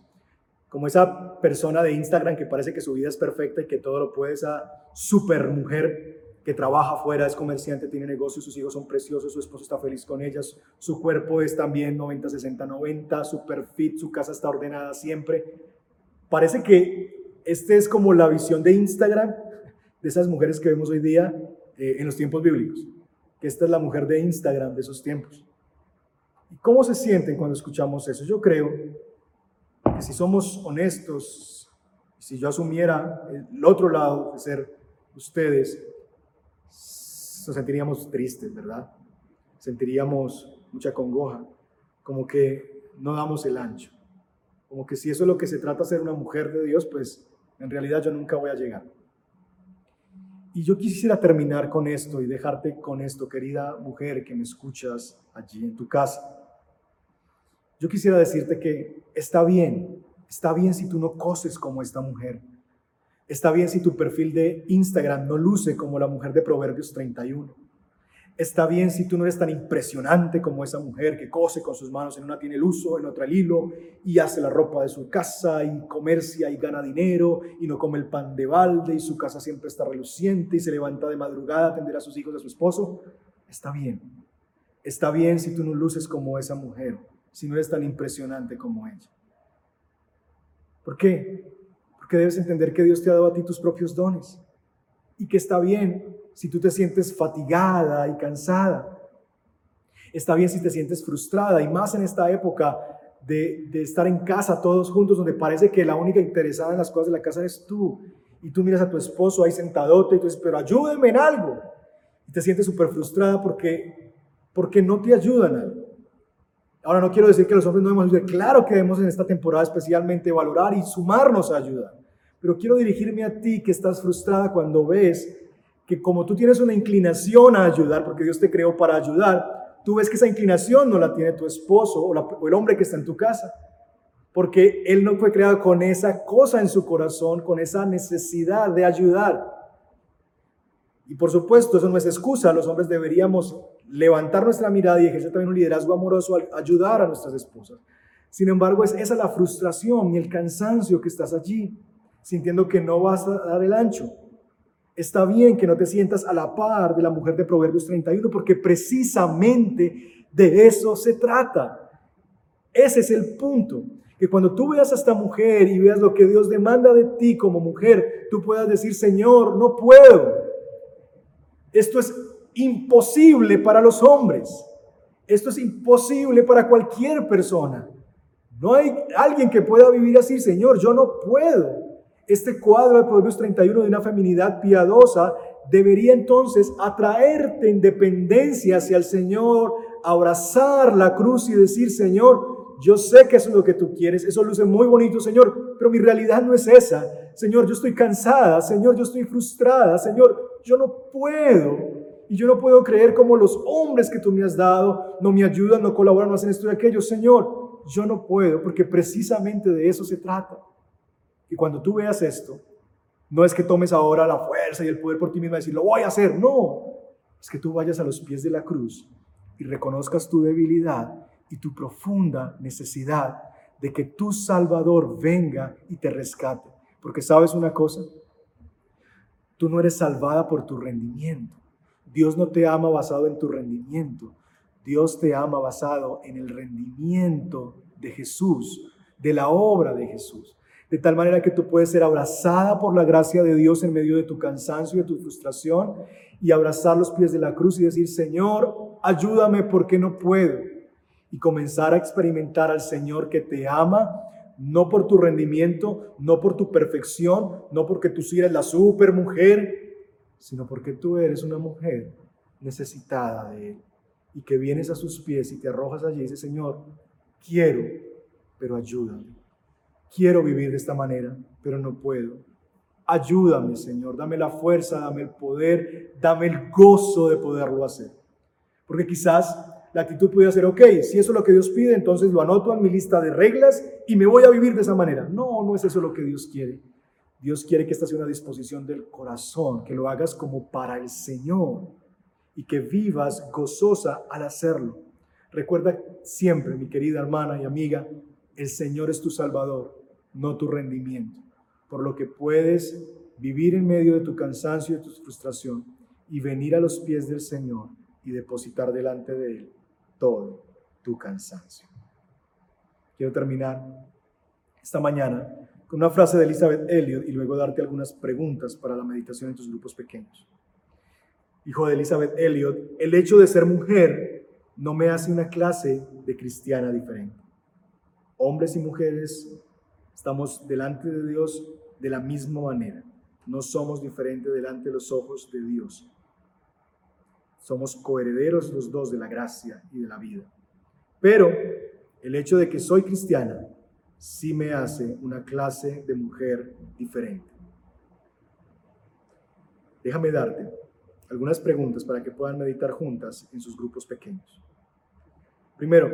Como esa persona de Instagram que parece que su vida es perfecta y que todo lo puede, esa super mujer que trabaja afuera, es comerciante, tiene negocios, sus hijos son preciosos, su esposo está feliz con ellas, su cuerpo es también 90, 60, 90, super fit, su casa está ordenada siempre, Parece que este es como la visión de Instagram de esas mujeres que vemos hoy día eh, en los tiempos bíblicos, que esta es la mujer de Instagram de esos tiempos. ¿Y cómo se sienten cuando escuchamos eso? Yo creo que si somos honestos, si yo asumiera el otro lado de ser ustedes, nos sentiríamos tristes, ¿verdad? Sentiríamos mucha congoja, como que no damos el ancho. Como que si eso es lo que se trata ser una mujer de Dios, pues en realidad yo nunca voy a llegar. Y yo quisiera terminar con esto y dejarte con esto, querida mujer que me escuchas allí en tu casa. Yo quisiera decirte que está bien, está bien si tú no coses como esta mujer. Está bien si tu perfil de Instagram no luce como la mujer de Proverbios 31. Está bien si tú no eres tan impresionante como esa mujer que cose con sus manos, en una tiene el uso, en otra el hilo, y hace la ropa de su casa, y comercia y gana dinero, y no come el pan de balde, y su casa siempre está reluciente, y se levanta de madrugada a atender a sus hijos, a su esposo. Está bien. Está bien si tú no luces como esa mujer, si no eres tan impresionante como ella. ¿Por qué? Porque debes entender que Dios te ha dado a ti tus propios dones, y que está bien si tú te sientes fatigada y cansada. Está bien si te sientes frustrada y más en esta época de, estar en casa todos juntos donde parece que la única interesada en las cosas de la casa es tú. Y tú miras a tu esposo ahí sentadote y tú dices, pero ayúdeme en algo. Y te sientes súper frustrada porque, porque no te ayudan algo. Ahora no quiero decir que los hombres no debemos ayudar. Claro que debemos en esta temporada especialmente valorar y sumarnos a ayudar. Pero quiero dirigirme a ti que estás frustrada cuando ves que como tú tienes una inclinación a ayudar, porque Dios te creó para ayudar, tú ves que esa inclinación no la tiene tu esposo o, el hombre que está en tu casa, porque él no fue creado con esa cosa en su corazón, con esa necesidad de ayudar. Y por supuesto, eso no es excusa, los hombres deberíamos levantar nuestra mirada y ejercer también un liderazgo amoroso al ayudar a nuestras esposas. Sin embargo, es esa la frustración y el cansancio que estás allí, sintiendo que no vas a dar el ancho. Está bien que no te sientas a la par de la mujer de Proverbios 31 porque precisamente De eso se trata. Ese es el punto. Que cuando tú veas a esta mujer y veas lo que Dios demanda de ti como mujer, tú puedas decir, Señor, no puedo. Esto es imposible para los hombres. Esto es imposible para cualquier persona. No hay alguien que pueda vivir así, Señor, yo no puedo. Este cuadro de Proverbios 31 de una feminidad piadosa debería entonces atraerte en dependencia hacia el Señor, abrazar la cruz y decir, Señor, yo sé que eso es lo que tú quieres, eso luce muy bonito, Señor, pero mi realidad no es esa. Señor, yo estoy cansada, Señor, yo estoy frustrada, Señor, yo no puedo. Y yo no puedo creer como los hombres que tú me has dado no me ayudan, no colaboran, no hacen esto y aquello. Señor, yo no puedo, porque precisamente de eso se trata. Y cuando tú veas esto, no es que tomes ahora la fuerza y el poder por ti mismo y decir, lo voy a hacer. No, es que tú vayas a los pies de la cruz y reconozcas tu debilidad y tu profunda necesidad de que tu Salvador venga y te rescate. Porque sabes una cosa, tú no eres salvada por tu rendimiento. Dios no te ama basado en tu rendimiento. Dios te ama basado en el rendimiento de Jesús, de la obra de Jesús. De tal manera que tú puedes ser abrazada por la gracia de Dios en medio de tu cansancio y de tu frustración y abrazar los pies de la cruz y decir, Señor, ayúdame porque no puedo. Y comenzar a experimentar al Señor que te ama, no por tu rendimiento, no por tu perfección, no porque tú eres la super mujer, sino porque tú eres una mujer necesitada de Él y que vienes a sus pies y te arrojas allí y dices, Señor, quiero, pero ayúdame. Quiero vivir de esta manera, pero no puedo. Ayúdame, Señor, dame la fuerza, dame el poder, dame el gozo de poderlo hacer. Porque quizás la actitud pudiera ser, ok, si eso es lo que Dios pide, entonces lo anoto en mi lista de reglas y me voy a vivir de esa manera. No, no es eso lo que Dios quiere. Dios quiere que esta sea una disposición del corazón, que lo hagas como para el Señor y que vivas gozosa al hacerlo. Recuerda siempre, mi querida hermana y amiga, el Señor es tu Salvador, no tu rendimiento, por lo que puedes vivir en medio de tu cansancio y de tu frustración y venir a los pies del Señor y depositar delante de Él todo tu cansancio. Quiero terminar esta mañana con una frase de Elizabeth Elliot y luego darte algunas preguntas para la meditación en tus grupos pequeños. Hijo de Elizabeth Elliot, el hecho de ser mujer no me hace una clase de cristiana diferente. Hombres y mujeres estamos delante de Dios de la misma manera. No somos diferentes delante de los ojos de Dios. Somos coherederos los dos de la gracia y de la vida. Pero el hecho de que soy cristiana sí me hace una clase de mujer diferente. Déjame darte algunas preguntas para que puedan meditar juntas en sus grupos pequeños. Primero,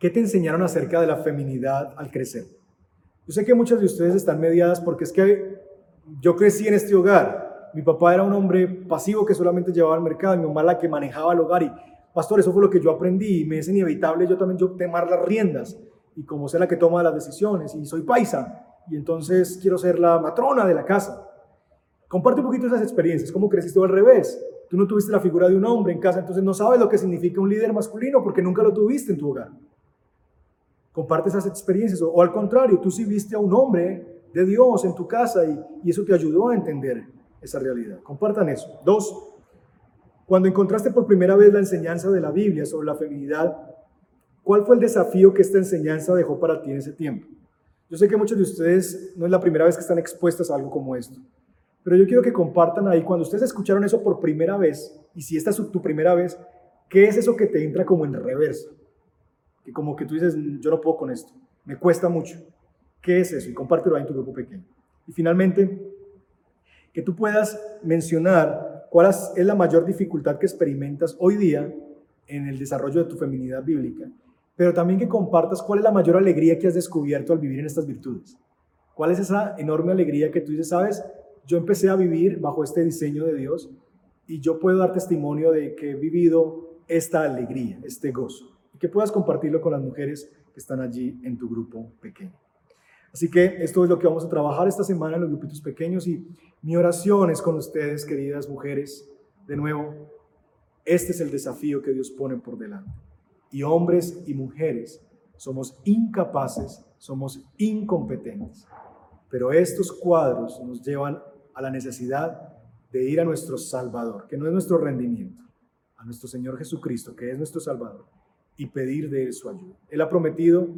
¿qué te enseñaron acerca de la feminidad al crecer? Yo sé que muchas de ustedes están mediadas porque es que yo crecí en este hogar. Mi papá era un hombre pasivo que solamente llevaba al mercado, mi mamá la que manejaba el hogar y, pastor, eso fue lo que yo aprendí y me es inevitable yo también yo tomar las riendas y como ser la que toma las decisiones y soy paisa y entonces quiero ser la matrona de la casa. Comparte un poquito esas experiencias, cómo creciste al revés. Tú no tuviste la figura de un hombre en casa, entonces no sabes lo que significa un líder masculino porque nunca lo tuviste en tu hogar. Comparte esas experiencias o, al contrario, tú sí viste a un hombre de Dios en tu casa y, y eso te ayudó a entender esa realidad. Compartan eso. Dos, cuando encontraste por primera vez la enseñanza de la Biblia sobre la feminidad, ¿Cuál fue el desafío que esta enseñanza dejó para ti en ese tiempo? Yo sé que muchos de ustedes no es la primera vez que están expuestas a algo como esto, pero yo quiero que compartan ahí, cuando ustedes escucharon eso por primera vez, y si esta es tu primera vez, ¿qué es eso que te entra como en reversa? Que como que tú dices, yo no puedo con esto, me cuesta mucho. ¿Qué es eso? Y compártelo ahí en tu grupo pequeño. Y finalmente, que tú puedas mencionar cuál es la mayor dificultad que experimentas hoy día en el desarrollo de tu feminidad bíblica pero también que compartas cuál es la mayor alegría que has descubierto al vivir en estas virtudes. ¿Cuál es esa enorme alegría que tú dices, sabes, yo empecé a vivir bajo este diseño de Dios y yo puedo dar testimonio de que he vivido esta alegría, este gozo, y que puedas compartirlo con las mujeres que están allí en tu grupo pequeño. Así que esto es lo que vamos a trabajar esta semana en los grupitos pequeños y mi oración es con ustedes, queridas mujeres, de nuevo, Este es el desafío que Dios pone por delante. Y hombres y mujeres somos incapaces, somos incompetentes. Pero estos cuadros nos llevan a la necesidad de ir a nuestro Salvador, que no es nuestro rendimiento, a nuestro Señor Jesucristo, que es nuestro Salvador, y pedir de Él su ayuda. Él ha prometido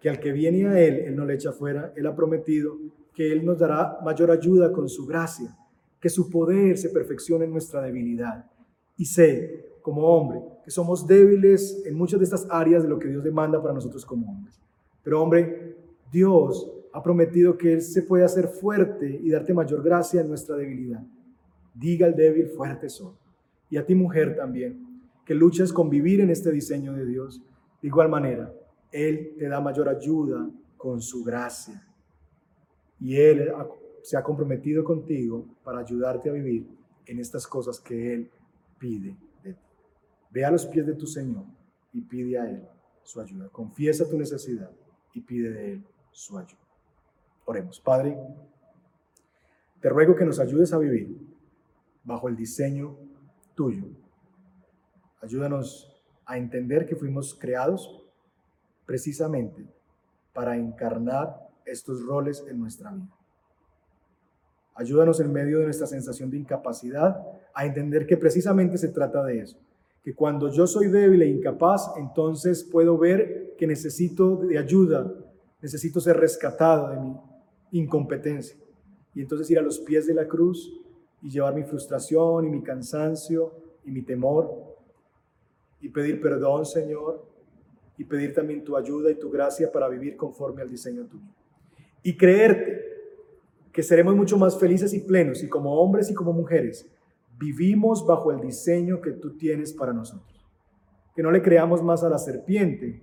que al que viene a Él, Él no le echa fuera. Él ha prometido que Él nos dará mayor ayuda con su gracia, que su poder se perfeccione en nuestra debilidad. Y sé, como hombre, que somos débiles en muchas de estas áreas de lo que Dios demanda para nosotros como hombres. Pero hombre, Dios ha prometido que Él se puede hacer fuerte y darte mayor gracia en nuestra debilidad. Diga al débil, fuerte soy. Y a ti mujer también, que luchas con vivir en este diseño de Dios. De igual manera, Él te da mayor ayuda con su gracia. Y Él se ha comprometido contigo para ayudarte a vivir en estas cosas que Él pide de ti. Ve a los pies de tu Señor y pide a Él su ayuda. Confiesa tu necesidad y pide de Él su ayuda. Oremos. Padre, te ruego que nos ayudes a vivir bajo el diseño tuyo. Ayúdanos a entender que fuimos creados precisamente para encarnar estos roles en nuestra vida. Ayúdanos en medio de nuestra sensación de incapacidad a entender que precisamente se trata de eso. Que cuando yo soy débil e incapaz, entonces puedo ver que necesito de ayuda, necesito ser rescatado de mi incompetencia. Y entonces ir a los pies de la cruz y llevar mi frustración y mi cansancio y mi temor y pedir perdón, Señor, y pedir también tu ayuda y tu gracia para vivir conforme al diseño tuyo y creerte que seremos mucho más felices y plenos y como hombres y como mujeres vivimos bajo el diseño que tú tienes para nosotros. Que no le creamos más a la serpiente,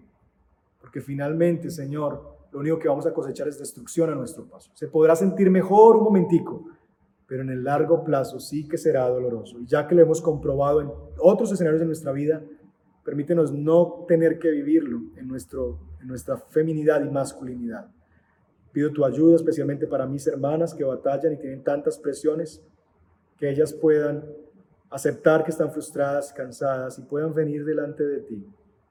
porque finalmente, Señor, lo único que vamos a cosechar es destrucción a nuestro paso. Se podrá sentir mejor un momentico, pero en el largo plazo sí que será doloroso. Y ya que lo hemos comprobado en otros escenarios de nuestra vida, permítenos no tener que vivirlo en, nuestro, en nuestra feminidad y masculinidad Pido tu ayuda especialmente para mis hermanas que batallan y tienen tantas presiones, que ellas puedan aceptar que están frustradas, cansadas y puedan venir delante de ti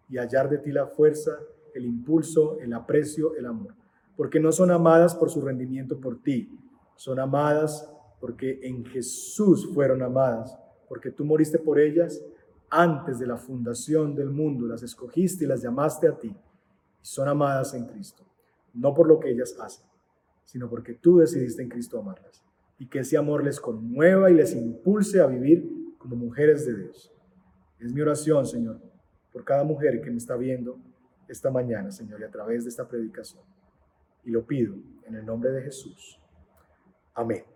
y hallar de ti la fuerza, el impulso, el aprecio, el amor. Porque no son amadas por su rendimiento por ti, son amadas porque en Jesús fueron amadas, porque tú moriste por ellas antes de la fundación del mundo, las escogiste y las llamaste a ti, y son amadas en Cristo no por lo que ellas hacen, sino porque tú decidiste en Cristo amarlas y que ese amor les conmueva y les impulse a vivir como mujeres de Dios. Es mi oración, Señor, por cada mujer que me está viendo esta mañana, Señor, y a través de esta predicación. Y lo pido en el nombre de Jesús. Amén.